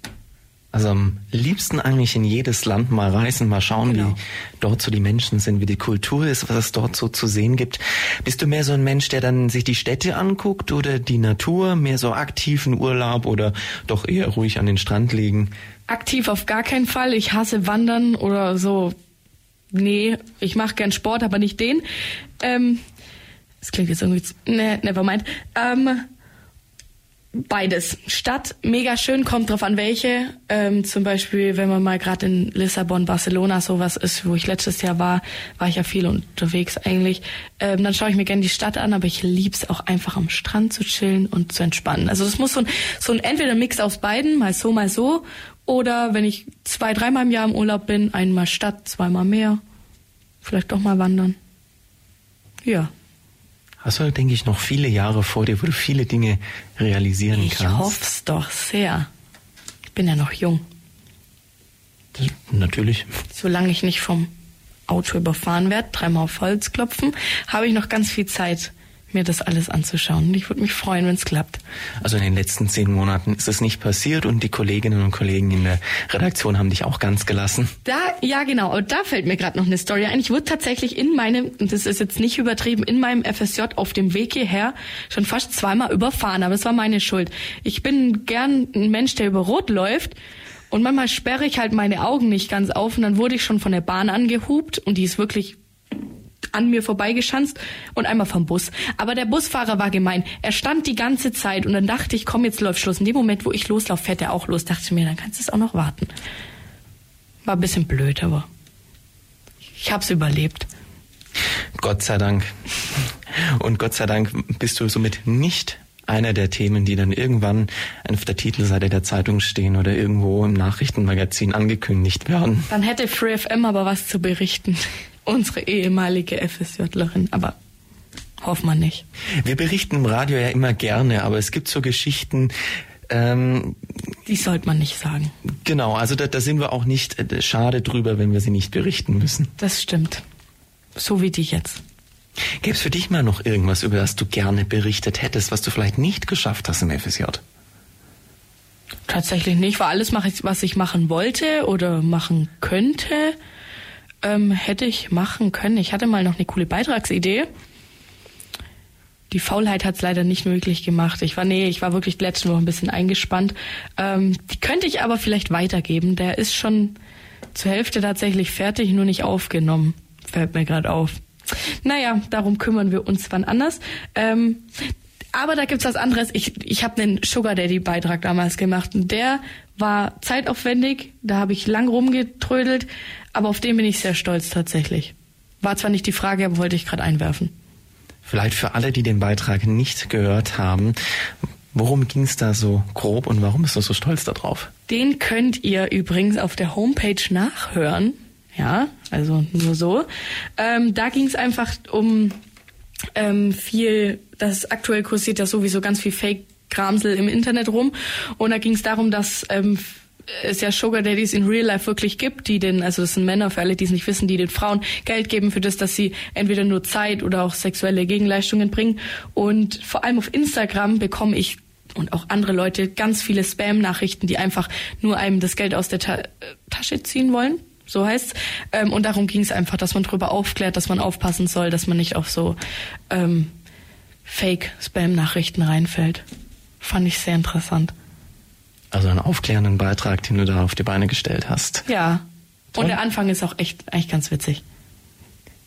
Also am liebsten eigentlich in jedes Land mal reisen, mal schauen, genau. wie dort so die Menschen sind, wie die Kultur ist, was es dort so zu sehen gibt. Bist du mehr so ein Mensch, der dann sich die Städte anguckt oder die Natur, mehr so aktiven Urlaub oder doch eher ruhig an den Strand liegen? Aktiv auf gar keinen Fall. Ich hasse Wandern oder so. Nee, ich mache gern Sport, aber nicht den. Ähm, das klingt jetzt irgendwie... Nee, never mind. Ähm, Beides. Stadt, mega schön, kommt drauf an welche. Ähm, zum Beispiel, wenn man mal gerade in Lissabon, Barcelona sowas ist, wo ich letztes Jahr war, war ich ja viel unterwegs eigentlich. Ähm, dann schaue ich mir gerne die Stadt an, aber ich lieb's auch einfach am Strand zu chillen und zu entspannen. Also es muss so ein, so ein entweder Mix aus beiden, mal so, mal so. Oder wenn ich zwei, dreimal im Jahr im Urlaub bin, einmal Stadt, zweimal Meer. Vielleicht doch mal wandern. Ja. Hast du, denke ich, noch viele Jahre vor dir, wo du viele Dinge realisieren ich kannst? Ich hoffe es doch sehr. Ich bin ja noch jung. Das, natürlich. Solange ich nicht vom Auto überfahren werde, dreimal auf Holz klopfen, habe ich noch ganz viel Zeit, mir das alles anzuschauen. Und ich würde mich freuen, wenn es klappt. Also in den letzten zehn Monaten ist es nicht passiert und die Kolleginnen und Kollegen in der Redaktion haben dich auch ganz gelassen. Da, ja genau, und da fällt mir gerade noch eine Story ein. Ich wurde tatsächlich in meinem, und das ist jetzt nicht übertrieben, in meinem FSJ auf dem Weg hierher schon fast zweimal überfahren, aber es war meine Schuld. Ich bin gern ein Mensch, der über Rot läuft. Und manchmal sperre ich halt meine Augen nicht ganz auf und dann wurde ich schon von der Bahn angehupt und die ist wirklich an mir vorbeigeschanzt und einmal vom Bus. Aber der Busfahrer war gemein. Er stand die ganze Zeit und dann dachte ich, komm, jetzt läuft Schluss. In dem Moment, wo ich loslaufe, fährt er auch los. Dachte ich mir, dann kannst du es auch noch warten. War ein bisschen blöd, aber ich hab's überlebt. Gott sei Dank. Und Gott sei Dank bist du somit nicht einer der Themen, die dann irgendwann auf der Titelseite der Zeitung stehen oder irgendwo im Nachrichtenmagazin angekündigt werden. Dann hätte FreeFM aber was zu berichten unsere ehemalige FSJlerin, aber hoffen wir nicht. Wir berichten im Radio ja immer gerne, aber es gibt so Geschichten, ähm, die sollte man nicht sagen. Genau, also da, da sind wir auch nicht äh, schade drüber, wenn wir sie nicht berichten müssen. Das stimmt. So wie die jetzt. Gäbe es für dich mal noch irgendwas, über das du gerne berichtet hättest, was du vielleicht nicht geschafft hast im FSJ? Tatsächlich nicht, weil alles, was ich machen wollte oder machen könnte, ähm, hätte ich machen können. Ich hatte mal noch eine coole Beitragsidee. Die Faulheit hat es leider nicht möglich gemacht. Ich war, nee, ich war wirklich die letzten Wochen ein bisschen eingespannt. Ähm, die könnte ich aber vielleicht weitergeben. Der ist schon zur Hälfte tatsächlich fertig, nur nicht aufgenommen. Fällt mir gerade auf. Naja, darum kümmern wir uns wann anders. Ähm, aber da gibt's was anderes. Ich, ich habe einen Sugar Daddy Beitrag damals gemacht und der war zeitaufwendig. Da habe ich lang rumgetrödelt, aber auf den bin ich sehr stolz tatsächlich. War zwar nicht die Frage, aber wollte ich gerade einwerfen. Vielleicht für alle, die den Beitrag nicht gehört haben, worum ging es da so grob und warum bist du so stolz darauf? Den könnt ihr übrigens auf der Homepage nachhören. Ja, also nur so. Ähm, da ging es einfach um ähm, viel, das aktuell kursiert ja sowieso ganz viel Fake-Gramsel im Internet rum. Und da ging es darum, dass ähm, es ja Sugar Daddies in Real Life wirklich gibt, die den, also das sind Männer, für alle, die es nicht wissen, die den Frauen Geld geben für das, dass sie entweder nur Zeit oder auch sexuelle Gegenleistungen bringen. Und vor allem auf Instagram bekomme ich und auch andere Leute ganz viele Spam-Nachrichten, die einfach nur einem das Geld aus der Ta Tasche ziehen wollen. So heißt's. Ähm, und darum ging es einfach, dass man darüber aufklärt, dass man aufpassen soll, dass man nicht auf so ähm, Fake-Spam-Nachrichten reinfällt. Fand ich sehr interessant. Also einen aufklärenden Beitrag, den du da auf die Beine gestellt hast. Ja. Toll. Und der Anfang ist auch echt eigentlich ganz witzig.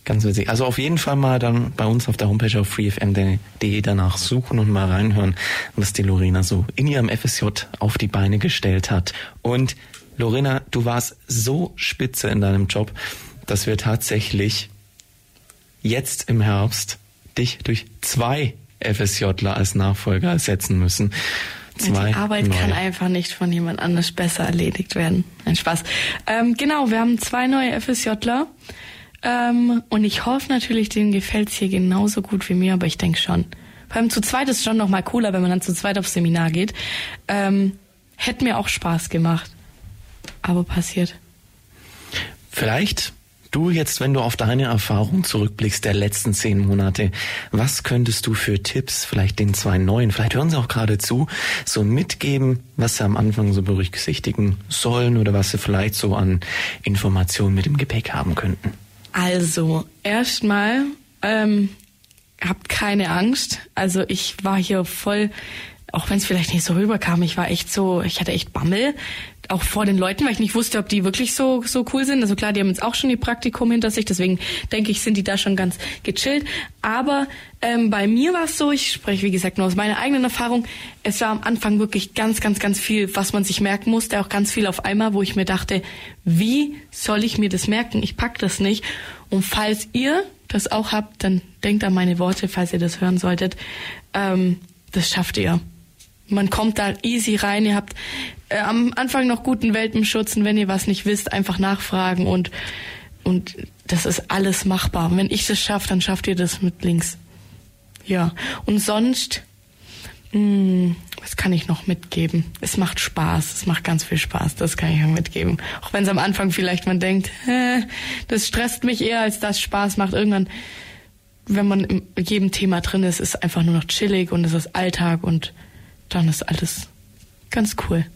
Ganz witzig. Also auf jeden Fall mal dann bei uns auf der Homepage auf freefm.de danach suchen und mal reinhören, was die Lorena so in ihrem FSJ auf die Beine gestellt hat. Und Lorena, du warst so spitze in deinem Job, dass wir tatsächlich jetzt im Herbst dich durch zwei FSJler als Nachfolger ersetzen müssen. Zwei die Arbeit neue. kann einfach nicht von jemand anders besser erledigt werden. Ein Spaß. Ähm, genau, wir haben zwei neue FSJler. Ähm, und ich hoffe natürlich, denen gefällt's hier genauso gut wie mir, aber ich denke schon. Vor allem zu zweit ist schon noch mal cooler, wenn man dann zu zweit aufs Seminar geht. Ähm, hätte mir auch Spaß gemacht. Aber passiert. Vielleicht Du jetzt, wenn du auf deine Erfahrung zurückblickst der letzten zehn Monate, was könntest du für Tipps vielleicht den zwei neuen, vielleicht hören sie auch gerade zu, so mitgeben, was sie am Anfang so berücksichtigen sollen oder was sie vielleicht so an Informationen mit dem Gepäck haben könnten? Also, erstmal, ähm, habt keine Angst. Also ich war hier voll auch wenn es vielleicht nicht so rüberkam, ich war echt so, ich hatte echt Bammel, auch vor den Leuten, weil ich nicht wusste, ob die wirklich so so cool sind. Also klar, die haben jetzt auch schon ihr Praktikum hinter sich, deswegen denke ich, sind die da schon ganz gechillt. Aber ähm, bei mir war es so, ich spreche wie gesagt nur aus meiner eigenen Erfahrung, es war am Anfang wirklich ganz, ganz, ganz viel, was man sich merken musste, auch ganz viel auf einmal, wo ich mir dachte, wie soll ich mir das merken? Ich pack das nicht. Und falls ihr das auch habt, dann denkt an meine Worte, falls ihr das hören solltet. Ähm, das schafft ihr. Man kommt da easy rein. Ihr habt äh, am Anfang noch guten Welpenschutz und wenn ihr was nicht wisst, einfach nachfragen und und das ist alles machbar. Und wenn ich das schaffe, dann schafft ihr das mit links. Ja. Und sonst, mh, hm, was kann ich noch mitgeben? Es macht Spaß. Es macht ganz viel Spaß. Das kann ich auch mitgeben. Auch wenn es am Anfang vielleicht man denkt, äh, das stresst mich eher, als das Spaß macht. Irgendwann, wenn man in jedem Thema drin ist, ist einfach nur noch chillig und es ist Alltag und dann ist alles ganz cool.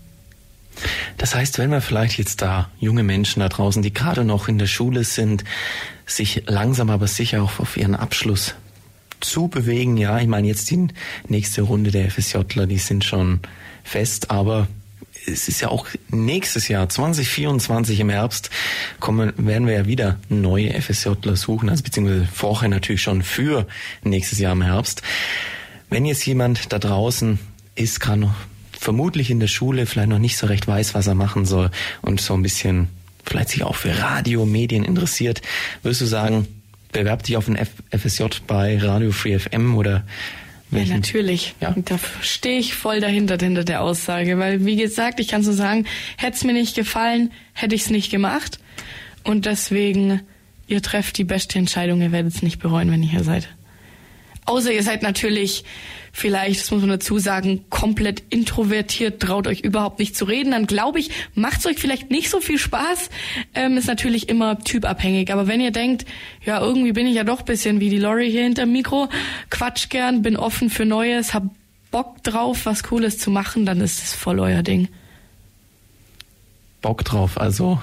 Das heißt, wenn wir vielleicht jetzt da junge Menschen da draußen, die gerade noch in der Schule sind, sich langsam aber sicher auch auf ihren Abschluss zu bewegen, ja, ich meine jetzt die nächste Runde der FSJler, die sind schon fest, aber es ist ja auch nächstes Jahr, 2024 im Herbst, kommen, werden wir ja wieder neue FSJler suchen, also beziehungsweise vorher natürlich schon für nächstes Jahr im Herbst. Wenn jetzt jemand da draußen ist, gerade noch vermutlich in der Schule vielleicht noch nicht so recht weiß, was er machen soll und so ein bisschen vielleicht sich auch für Radio, Medien interessiert, würdest du sagen, bewerb dich auf ein FSJ bei Radio Free FM oder welchen? Ja, natürlich. Ja. Da stehe ich voll dahinter, hinter der Aussage, weil wie gesagt, ich kann so sagen, hätte es mir nicht gefallen, hätte ich es nicht gemacht und deswegen, ihr trefft die beste Entscheidung, ihr werdet es nicht bereuen, wenn ihr hier seid. Außer ihr seid natürlich vielleicht, das muss man dazu sagen, komplett introvertiert, traut euch überhaupt nicht zu reden, dann glaube ich, macht es euch vielleicht nicht so viel Spaß. Ähm, ist natürlich immer typabhängig. Aber wenn ihr denkt, ja, irgendwie bin ich ja doch bisschen wie die Lori hier hinter dem Mikro, quatsch gern, bin offen für Neues, hab Bock drauf, was Cooles zu machen, dann ist es voll euer Ding. Bock drauf. Also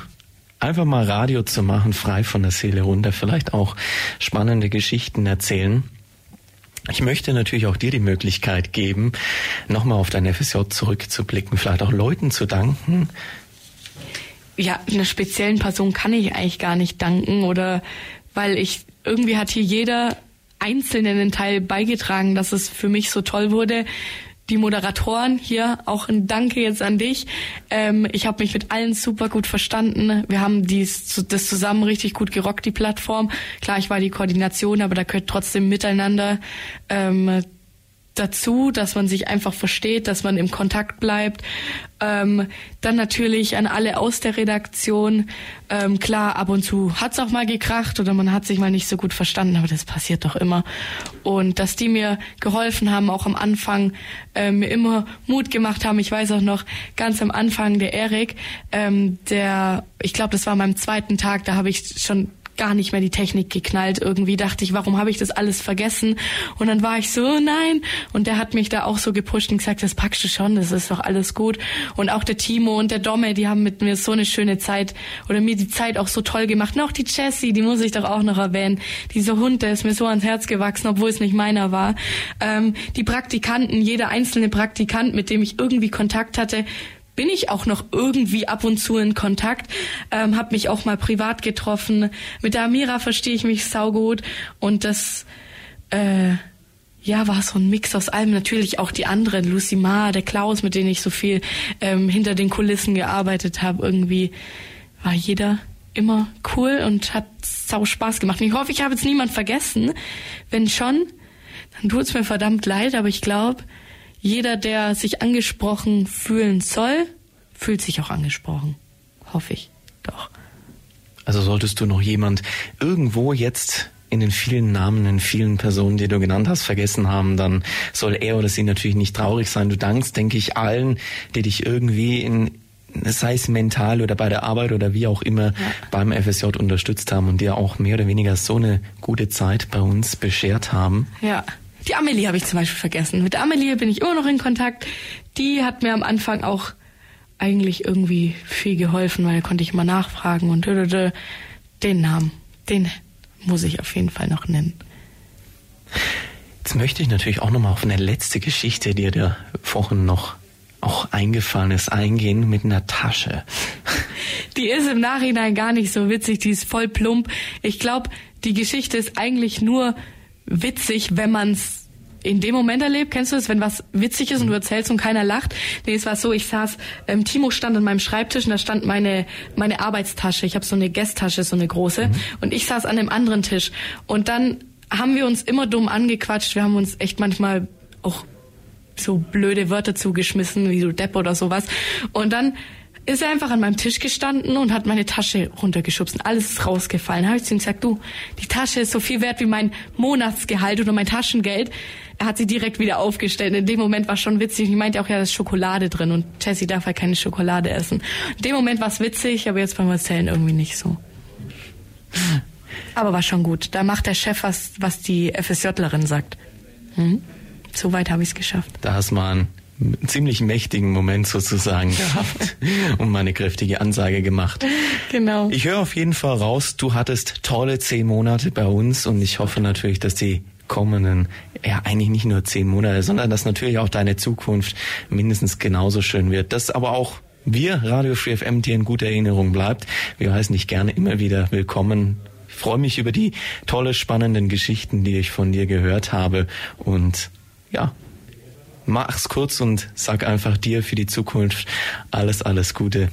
einfach mal Radio zu machen, frei von der Seele runter, vielleicht auch spannende Geschichten erzählen. Ich möchte natürlich auch dir die Möglichkeit geben, nochmal auf dein FSJ zurückzublicken, vielleicht auch Leuten zu danken. Ja, einer speziellen Person kann ich eigentlich gar nicht danken oder weil ich irgendwie hat hier jeder einzelnen Teil beigetragen, dass es für mich so toll wurde die Moderatoren hier, auch ein Danke jetzt an dich. Ähm, ich habe mich mit allen super gut verstanden. Wir haben dies, das zusammen richtig gut gerockt, die Plattform. Klar, ich war die Koordination, aber da gehört trotzdem miteinander. Ähm, dazu, dass man sich einfach versteht, dass man im Kontakt bleibt. Ähm, dann natürlich an alle aus der Redaktion. Ähm, klar, ab und zu hat's auch mal gekracht oder man hat sich mal nicht so gut verstanden, aber das passiert doch immer. Und dass die mir geholfen haben, auch am Anfang, äh, mir immer Mut gemacht haben. Ich weiß auch noch ganz am Anfang der Erik, ähm, der, ich glaube, das war meinem zweiten Tag, da habe ich schon gar nicht mehr die Technik geknallt. Irgendwie dachte ich, warum habe ich das alles vergessen? Und dann war ich so, nein. Und der hat mich da auch so gepusht und gesagt, das packst du schon, das ist doch alles gut. Und auch der Timo und der Domme, die haben mit mir so eine schöne Zeit oder mir die Zeit auch so toll gemacht. Und auch die Jessie, die muss ich doch auch noch erwähnen. Dieser Hund, der ist mir so ans Herz gewachsen, obwohl es nicht meiner war. Ähm, die Praktikanten, jeder einzelne Praktikant, mit dem ich irgendwie Kontakt hatte, bin ich auch noch irgendwie ab und zu in Kontakt, ähm, habe mich auch mal privat getroffen. Mit der Amira verstehe ich mich saugut und das äh, ja, war so ein Mix aus allem. Natürlich auch die anderen, Lucy Ma, der Klaus, mit denen ich so viel ähm, hinter den Kulissen gearbeitet habe. Irgendwie war jeder immer cool und hat sau Spaß gemacht. Und ich hoffe, ich habe jetzt niemand vergessen. Wenn schon, dann tut's mir verdammt leid, aber ich glaube, jeder, der sich angesprochen fühlen soll, fühlt sich auch angesprochen. Hoffe ich. Doch. Also solltest du noch jemand irgendwo jetzt in den vielen Namen, in vielen Personen, die du genannt hast, vergessen haben, dann soll er oder sie natürlich nicht traurig sein. Du dankst, denke ich, allen, die dich irgendwie in sei es mental oder bei der Arbeit oder wie auch immer ja. beim FSJ unterstützt haben und dir auch mehr oder weniger so eine gute Zeit bei uns beschert haben. Ja. Die Amelie habe ich zum Beispiel vergessen. Mit Amelie bin ich immer noch in Kontakt. Die hat mir am Anfang auch eigentlich irgendwie viel geholfen, weil da konnte ich mal nachfragen und den Namen, den muss ich auf jeden Fall noch nennen. Jetzt möchte ich natürlich auch noch mal auf eine letzte Geschichte, die dir vorhin noch auch eingefallen ist, eingehen mit einer Tasche. Die ist im Nachhinein gar nicht so witzig, die ist voll plump. Ich glaube, die Geschichte ist eigentlich nur witzig, wenn man es in dem Moment erlebt. Kennst du das, wenn was witzig ist und du erzählst und keiner lacht? Nee, es war so, ich saß, ähm, Timo stand an meinem Schreibtisch und da stand meine meine Arbeitstasche. Ich habe so eine Gästtasche, so eine große. Mhm. Und ich saß an einem anderen Tisch. Und dann haben wir uns immer dumm angequatscht. Wir haben uns echt manchmal auch so blöde Wörter zugeschmissen, wie du Depp oder sowas. Und dann ist er einfach an meinem Tisch gestanden und hat meine Tasche runtergeschubst und alles ist rausgefallen. Da habe ich zu ihm gesagt, du, die Tasche ist so viel wert wie mein Monatsgehalt oder mein Taschengeld. Er hat sie direkt wieder aufgestellt. In dem Moment war schon witzig. Ich meinte auch, ja, da ist Schokolade drin und Jessie darf halt keine Schokolade essen. In dem Moment war es witzig, aber jetzt beim Erzählen irgendwie nicht so. Aber war schon gut. Da macht der Chef was, was die FSJlerin sagt. Hm? So weit habe ich es geschafft. Da hast man einen ziemlich mächtigen Moment sozusagen gehabt und meine kräftige Ansage gemacht. Genau. Ich höre auf jeden Fall raus, du hattest tolle zehn Monate bei uns und ich hoffe natürlich, dass die kommenden, ja eigentlich nicht nur zehn Monate, sondern dass natürlich auch deine Zukunft mindestens genauso schön wird. Dass aber auch wir, Radio Free FM, dir in guter Erinnerung bleibt. Wir heißen dich gerne immer wieder willkommen. Ich freue mich über die tolle, spannenden Geschichten, die ich von dir gehört habe und ja, mach's kurz und sag einfach dir für die Zukunft alles, alles Gute.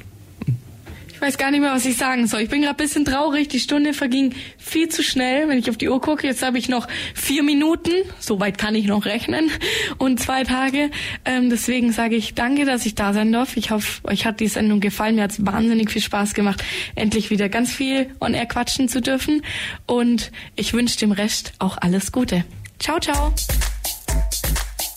Ich weiß gar nicht mehr, was ich sagen soll. Ich bin gerade bisschen traurig. Die Stunde verging viel zu schnell, wenn ich auf die Uhr gucke. Jetzt habe ich noch vier Minuten. Soweit kann ich noch rechnen. Und zwei Tage. Ähm, deswegen sage ich danke, dass ich da sein darf. Ich hoffe, euch hat die Sendung gefallen. Mir hat es wahnsinnig viel Spaß gemacht, endlich wieder ganz viel on air quatschen zu dürfen. Und ich wünsche dem Rest auch alles Gute. Ciao, ciao.